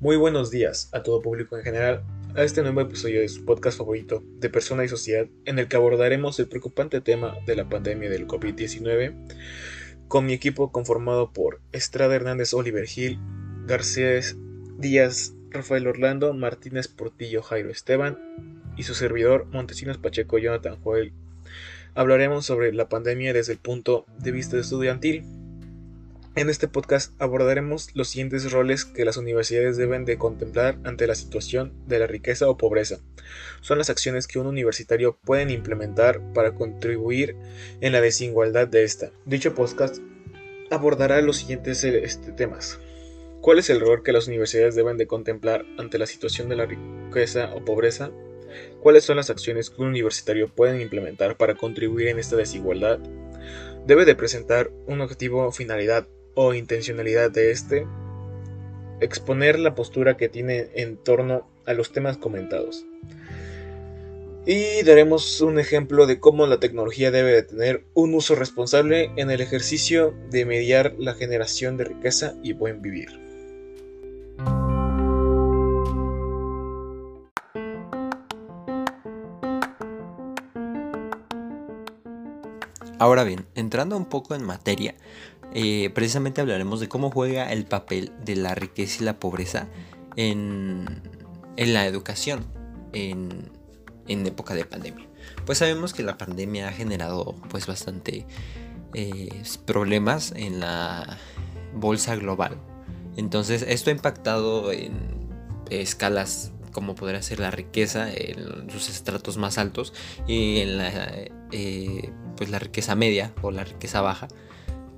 Muy buenos días a todo público en general a este nuevo episodio de su podcast favorito de Persona y Sociedad en el que abordaremos el preocupante tema de la pandemia del COVID-19 con mi equipo conformado por Estrada Hernández Oliver Gil, Garcés Díaz, Rafael Orlando, Martínez Portillo Jairo Esteban y su servidor Montesinos Pacheco Jonathan Joel. Hablaremos sobre la pandemia desde el punto de vista estudiantil en este podcast abordaremos los siguientes roles que las universidades deben de contemplar ante la situación de la riqueza o pobreza. Son las acciones que un universitario puede implementar para contribuir en la desigualdad de esta. Dicho podcast abordará los siguientes este, temas. ¿Cuál es el rol que las universidades deben de contemplar ante la situación de la riqueza o pobreza? ¿Cuáles son las acciones que un universitario puede implementar para contribuir en esta desigualdad? Debe de presentar un objetivo o finalidad o intencionalidad de este, exponer la postura que tiene en torno a los temas comentados. Y daremos un ejemplo de cómo la tecnología debe de tener un uso responsable en el ejercicio de mediar la generación de riqueza y buen vivir. Ahora bien, entrando un poco en materia, eh, precisamente hablaremos de cómo juega el papel de la riqueza y la pobreza en, la educación en, época de pandemia. Pues sabemos que la pandemia ha generado pues bastante eh, problemas en la bolsa global. Entonces esto ha impactado en escalas como podría ser la riqueza en sus estratos más altos y en la, eh, pues la riqueza media o la riqueza baja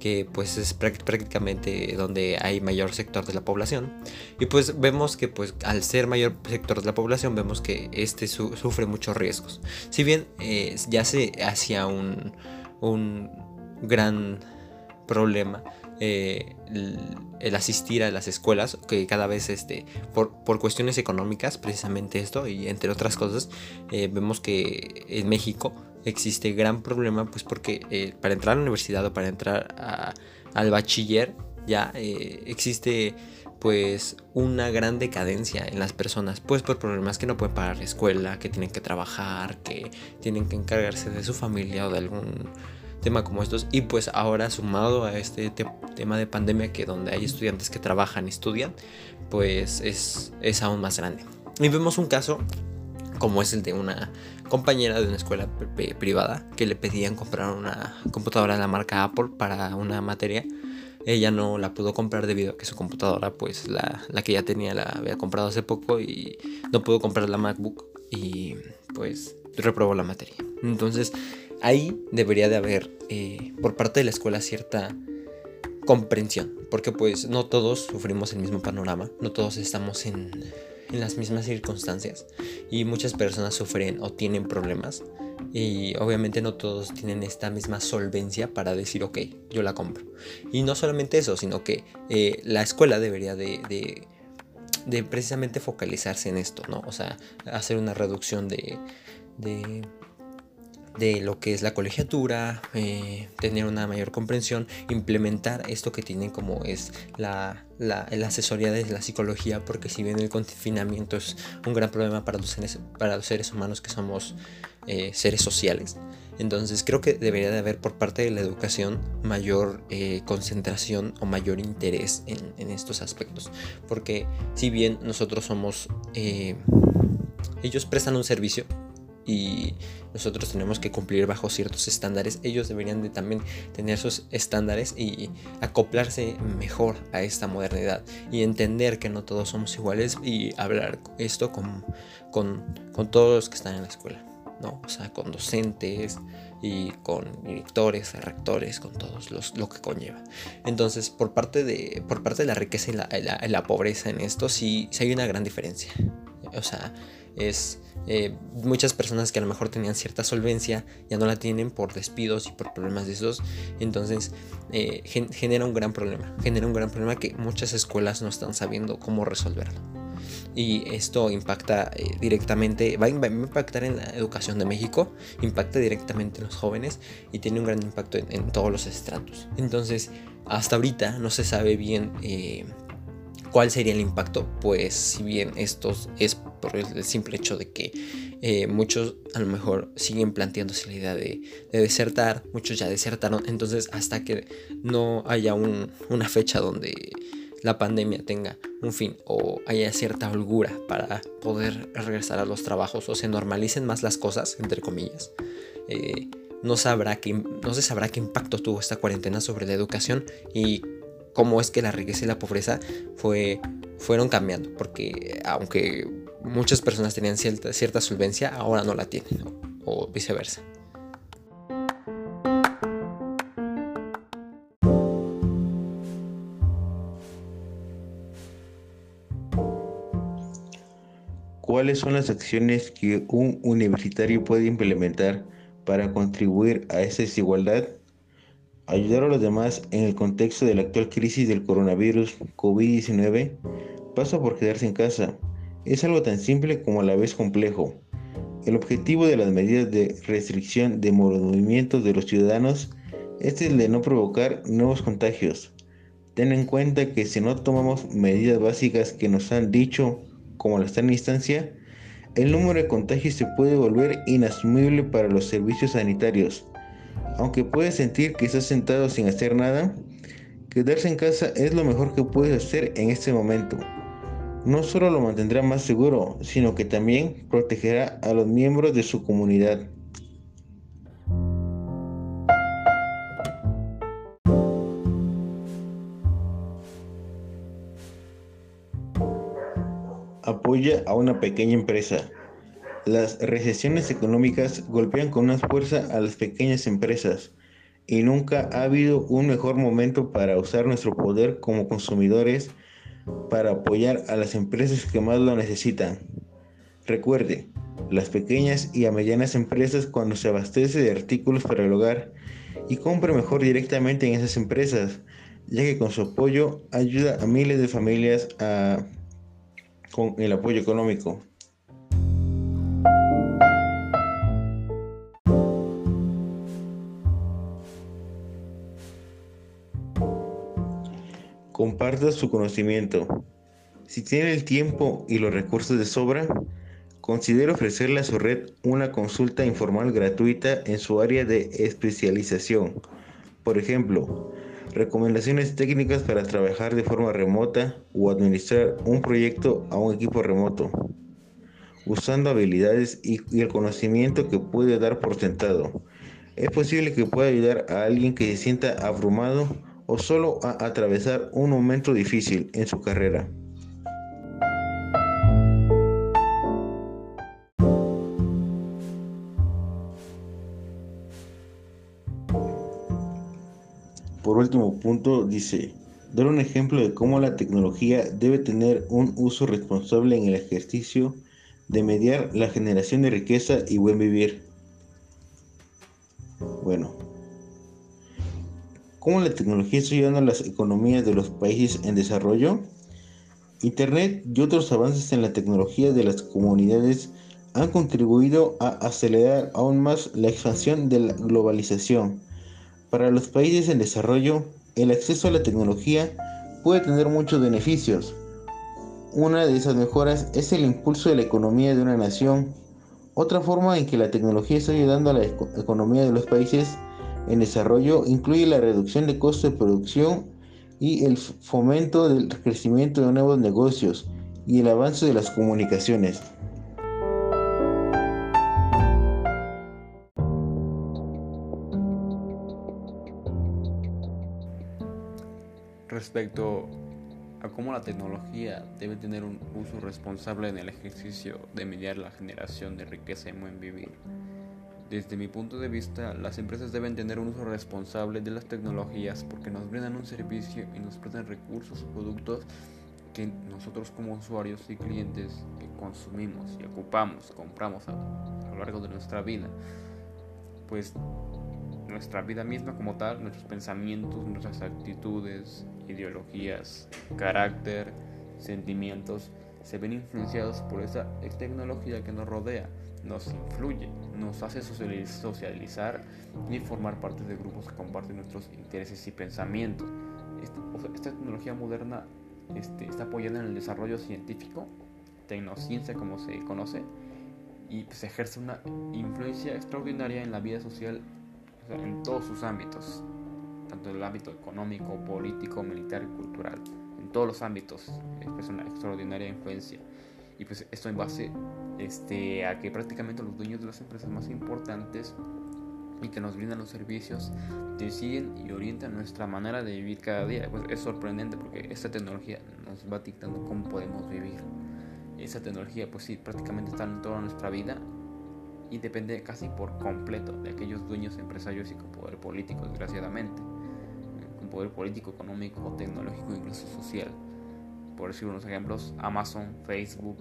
que pues es prácticamente donde hay mayor sector de la población. Y pues vemos que pues al ser mayor sector de la población vemos que este sufre muchos riesgos. Si bien eh, ya se hacía un, un gran problema eh, el, asistir a las escuelas, que cada vez este, por, por, cuestiones económicas, precisamente esto, y entre otras cosas, eh, vemos que en México existe gran problema, pues porque eh, para entrar a la universidad o para entrar al bachiller ya eh, existe pues una gran decadencia en las personas, pues por problemas que no pueden pagar la escuela, que tienen que trabajar, que tienen que encargarse de su familia o de algún tema como estos. Y pues ahora sumado a este tema de pandemia que donde hay estudiantes que trabajan y estudian pues es, es aún más grande. Y vemos un caso como es el de una compañera de una escuela privada que le pedían comprar una computadora de la marca Apple para una materia. Ella no la pudo comprar debido a que su computadora, pues la, que ya tenía, la había comprado hace poco y no pudo comprar la MacBook y pues reprobó la materia. Entonces ahí debería de haber eh, por parte de la escuela cierta comprensión, porque pues no todos sufrimos el mismo panorama, no todos estamos en en las mismas circunstancias y muchas personas sufren o tienen problemas y obviamente no todos tienen esta misma solvencia para decir ok, yo la compro. Y no solamente eso, sino que eh, la escuela debería de, de, precisamente focalizarse en esto, ¿no? O sea, hacer una reducción de, de de lo que es la colegiatura, eh, tener una mayor comprensión, implementar esto que tienen como es la, la, asesoría de la psicología, porque si bien el confinamiento es un gran problema para los seres, para los seres humanos que somos eh, seres sociales, entonces creo que debería de haber por parte de la educación mayor eh, concentración o mayor interés en, en, estos aspectos, porque si bien nosotros somos... ellos prestan un servicio y nosotros tenemos que cumplir bajo ciertos estándares, ellos deberían de también tener sus estándares y acoplarse mejor a esta modernidad y entender que no todos somos iguales y hablar esto con, con, con todos los que están en la escuela, ¿no? O sea, con docentes y con directores, rectores, con todos los, lo que conlleva. Entonces, por parte de, por parte de la riqueza y la, la, la pobreza en esto, sí, sí hay una gran diferencia. O sea, es eh, muchas personas que a lo mejor tenían cierta solvencia ya no la tienen por despidos y por problemas de esos. Entonces eh, genera un gran problema. Genera un gran problema que muchas escuelas no están sabiendo cómo resolverlo. Y esto impacta eh, directamente, va a, impactar en la educación de México, impacta directamente en los jóvenes y tiene un gran impacto en, todos los estratos. Entonces, hasta ahorita no se sabe bien ¿Cuál sería el impacto? Pues si bien esto es por el simple hecho de que eh, muchos a lo mejor siguen planteándose la idea de, desertar, muchos ya desertaron, entonces hasta que no haya una fecha donde la pandemia tenga un fin o haya cierta holgura para poder regresar a los trabajos o se normalicen más las cosas, entre comillas, eh, no, sabrá que, no se sabrá qué impacto tuvo esta cuarentena sobre la educación y cómo es que la riqueza y la pobreza fue, fueron cambiando, porque aunque muchas personas tenían cierta, cierta solvencia, ahora no la tienen, o viceversa. ¿Cuáles son las acciones que un universitario puede implementar para contribuir a esa desigualdad? Ayudar a los demás en el contexto de la actual crisis del coronavirus COVID-19 pasa por quedarse en casa. Es algo tan simple como a la vez complejo. El objetivo de las medidas de restricción de movimientos de los ciudadanos es el de no provocar nuevos contagios. Ten en cuenta que si no tomamos medidas básicas que nos han dicho, como la en instancia, el número de contagios se puede volver inasumible para los servicios sanitarios. Aunque puedes sentir que estás sentado sin hacer nada, quedarse en casa es lo mejor que puedes hacer en este momento. No solo lo mantendrá más seguro, sino que también protegerá a los miembros de su comunidad. Apoya a una pequeña empresa. Las recesiones económicas golpean con más fuerza a las pequeñas empresas y nunca ha habido un mejor momento para usar nuestro poder como consumidores para apoyar a las empresas que más lo necesitan. Recuerde, las pequeñas y a medianas empresas cuando se abastece de artículos para el hogar y compre mejor directamente en esas empresas, ya que con su apoyo ayuda a miles de familias con el apoyo económico. Su conocimiento. Si tiene el tiempo y los recursos de sobra, considere ofrecerle a su red una consulta informal gratuita en su área de especialización. Por ejemplo, recomendaciones técnicas para trabajar de forma remota o administrar un proyecto a un equipo remoto, usando habilidades y, el conocimiento que puede dar por sentado. Es posible que pueda ayudar a alguien que se sienta abrumado o solo a atravesar un momento difícil en su carrera. Por último punto dice, dar un ejemplo de cómo la tecnología debe tener un uso responsable en el ejercicio de mediar la generación de riqueza y buen vivir. Bueno, ¿Cómo la tecnología está ayudando a las economías de los países en desarrollo? Internet y otros avances en la tecnología de las comunidades han contribuido a acelerar aún más la expansión de la globalización. Para los países en desarrollo, el acceso a la tecnología puede tener muchos beneficios. Una de esas mejoras es el impulso de la economía de una nación. Otra forma en que la tecnología está ayudando a la economía de los países en desarrollo incluye la reducción de costos de producción y el fomento del crecimiento de nuevos negocios y el avance de las comunicaciones. Respecto a cómo la tecnología debe tener un uso responsable en el ejercicio de mediar la generación de riqueza y buen vivir, desde mi punto de vista, las empresas deben tener un uso responsable de las tecnologías porque nos brindan un servicio y nos prestan recursos o productos que nosotros como usuarios y clientes que consumimos y ocupamos, compramos a, lo largo de nuestra vida, pues nuestra vida misma como tal, nuestros pensamientos, nuestras actitudes, ideologías, carácter, sentimientos, se ven influenciados por esa tecnología que nos rodea nos influye, nos hace socializar y formar parte de grupos que comparten nuestros intereses y pensamientos. Esta, tecnología moderna este, está apoyando en el desarrollo científico, tecnociencia como se conoce, y pues ejerce una influencia extraordinaria en la vida social en todos sus ámbitos, tanto en el ámbito económico, político, militar y cultural. En todos los ámbitos es una extraordinaria influencia. Y pues esto en base este, a que prácticamente los dueños de las empresas más importantes y que nos brindan los servicios deciden y orientan nuestra manera de vivir cada día. Pues es sorprendente porque esta tecnología nos va dictando cómo podemos vivir. Esa tecnología pues sí prácticamente está en toda nuestra vida y depende casi por completo de aquellos dueños empresarios y con poder político, desgraciadamente. Con poder político, económico, tecnológico, incluso social. Por decir unos ejemplos, Amazon, Facebook,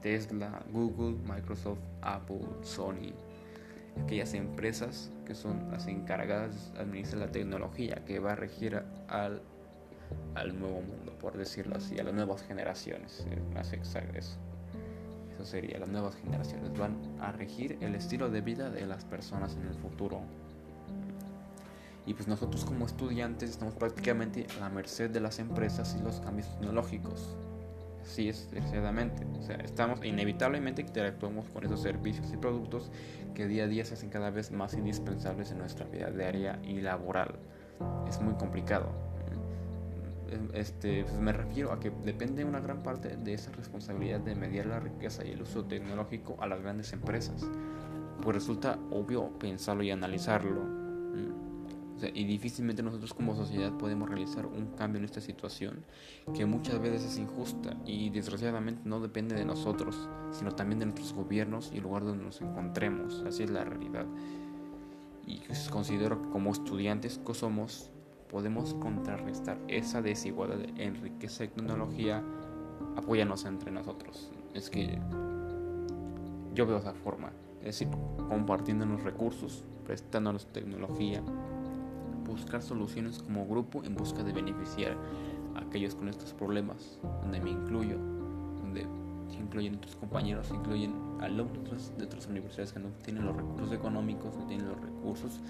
Tesla, Google, Microsoft, Apple, Sony, aquellas empresas que son las encargadas de administrar la tecnología que va a regir al, al nuevo mundo, por decirlo así, a las nuevas generaciones, más exacto eso. Eso sería, las nuevas generaciones van a regir el estilo de vida de las personas en el futuro. Y pues nosotros como estudiantes estamos prácticamente a la merced de las empresas y los cambios tecnológicos. Así es, desgraciadamente. O sea, estamos inevitablemente interactuamos con esos servicios y productos que día a día se hacen cada vez más indispensables en nuestra vida diaria y laboral. Es muy complicado. Este, pues me refiero a que depende una gran parte de esa responsabilidad de mediar la riqueza y el uso tecnológico a las grandes empresas. Pues resulta obvio pensarlo y analizarlo y difícilmente nosotros como sociedad podemos realizar un cambio en esta situación que muchas veces es injusta y desgraciadamente no depende de nosotros, sino también de nuestros gobiernos y el lugar donde nos encontremos. Así es la realidad. Y pues considero que como estudiantes que somos, podemos contrarrestar esa desigualdad en riqueza y tecnología apoyarnos entre nosotros. Es que yo veo esa forma, es decir, compartiendo los recursos, prestándonos tecnología, buscar soluciones como grupo en busca de beneficiar a aquellos con estos problemas, donde me incluyo, donde se incluyen otros compañeros, se incluyen alumnos de otras universidades que no tienen los recursos económicos, no tienen los recursos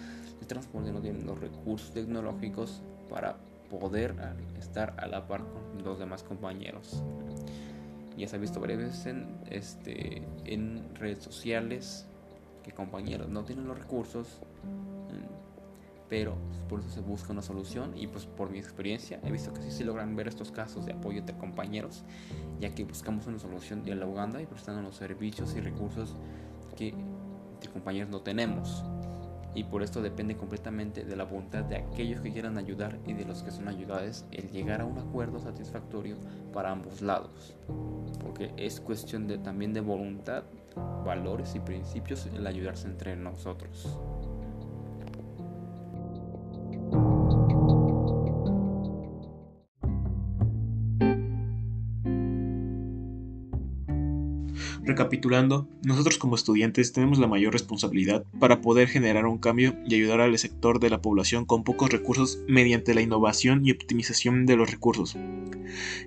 de transporte, no tienen los recursos tecnológicos para poder estar a la par con los demás compañeros. Ya se ha visto varias veces en, este, en redes sociales que compañeros no tienen los recursos pero por eso se busca una solución y pues por mi experiencia he visto que sí se logran ver estos casos de apoyo entre compañeros, ya que buscamos una solución dialogando y prestando los servicios y recursos que entre compañeros no tenemos. Y por esto depende completamente de la voluntad de aquellos que quieran ayudar y de los que son ayudados el llegar a un acuerdo satisfactorio para ambos lados. Porque es cuestión de, también de voluntad, valores y principios el ayudarse entre nosotros. Recapitulando, nosotros como estudiantes tenemos la mayor responsabilidad para poder generar un cambio y ayudar al sector de la población con pocos recursos mediante la innovación y optimización de los recursos.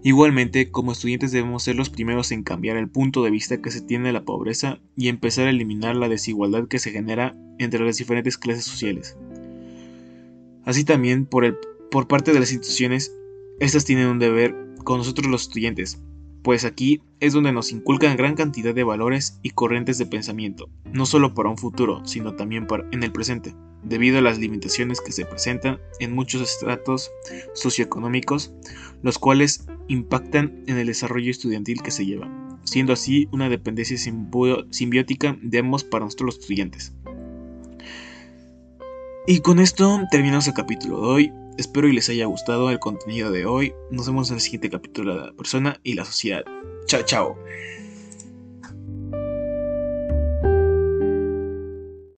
Igualmente, como estudiantes debemos ser los primeros en cambiar el punto de vista que se tiene de la pobreza y empezar a eliminar la desigualdad que se genera entre las diferentes clases sociales. Así también, por, el, por parte de las instituciones, estas tienen un deber con nosotros los estudiantes, pues aquí es donde nos inculcan gran cantidad de valores y corrientes de pensamiento, no solo para un futuro, sino también para en el presente, debido a las limitaciones que se presentan en muchos estratos socioeconómicos, los cuales impactan en el desarrollo estudiantil que se lleva, siendo así una dependencia simbiótica de ambos para nosotros los estudiantes. Y con esto terminamos el capítulo de hoy. Espero y les haya gustado el contenido de hoy. Nos vemos en el siguiente capítulo de la persona y la sociedad. Chao, chao.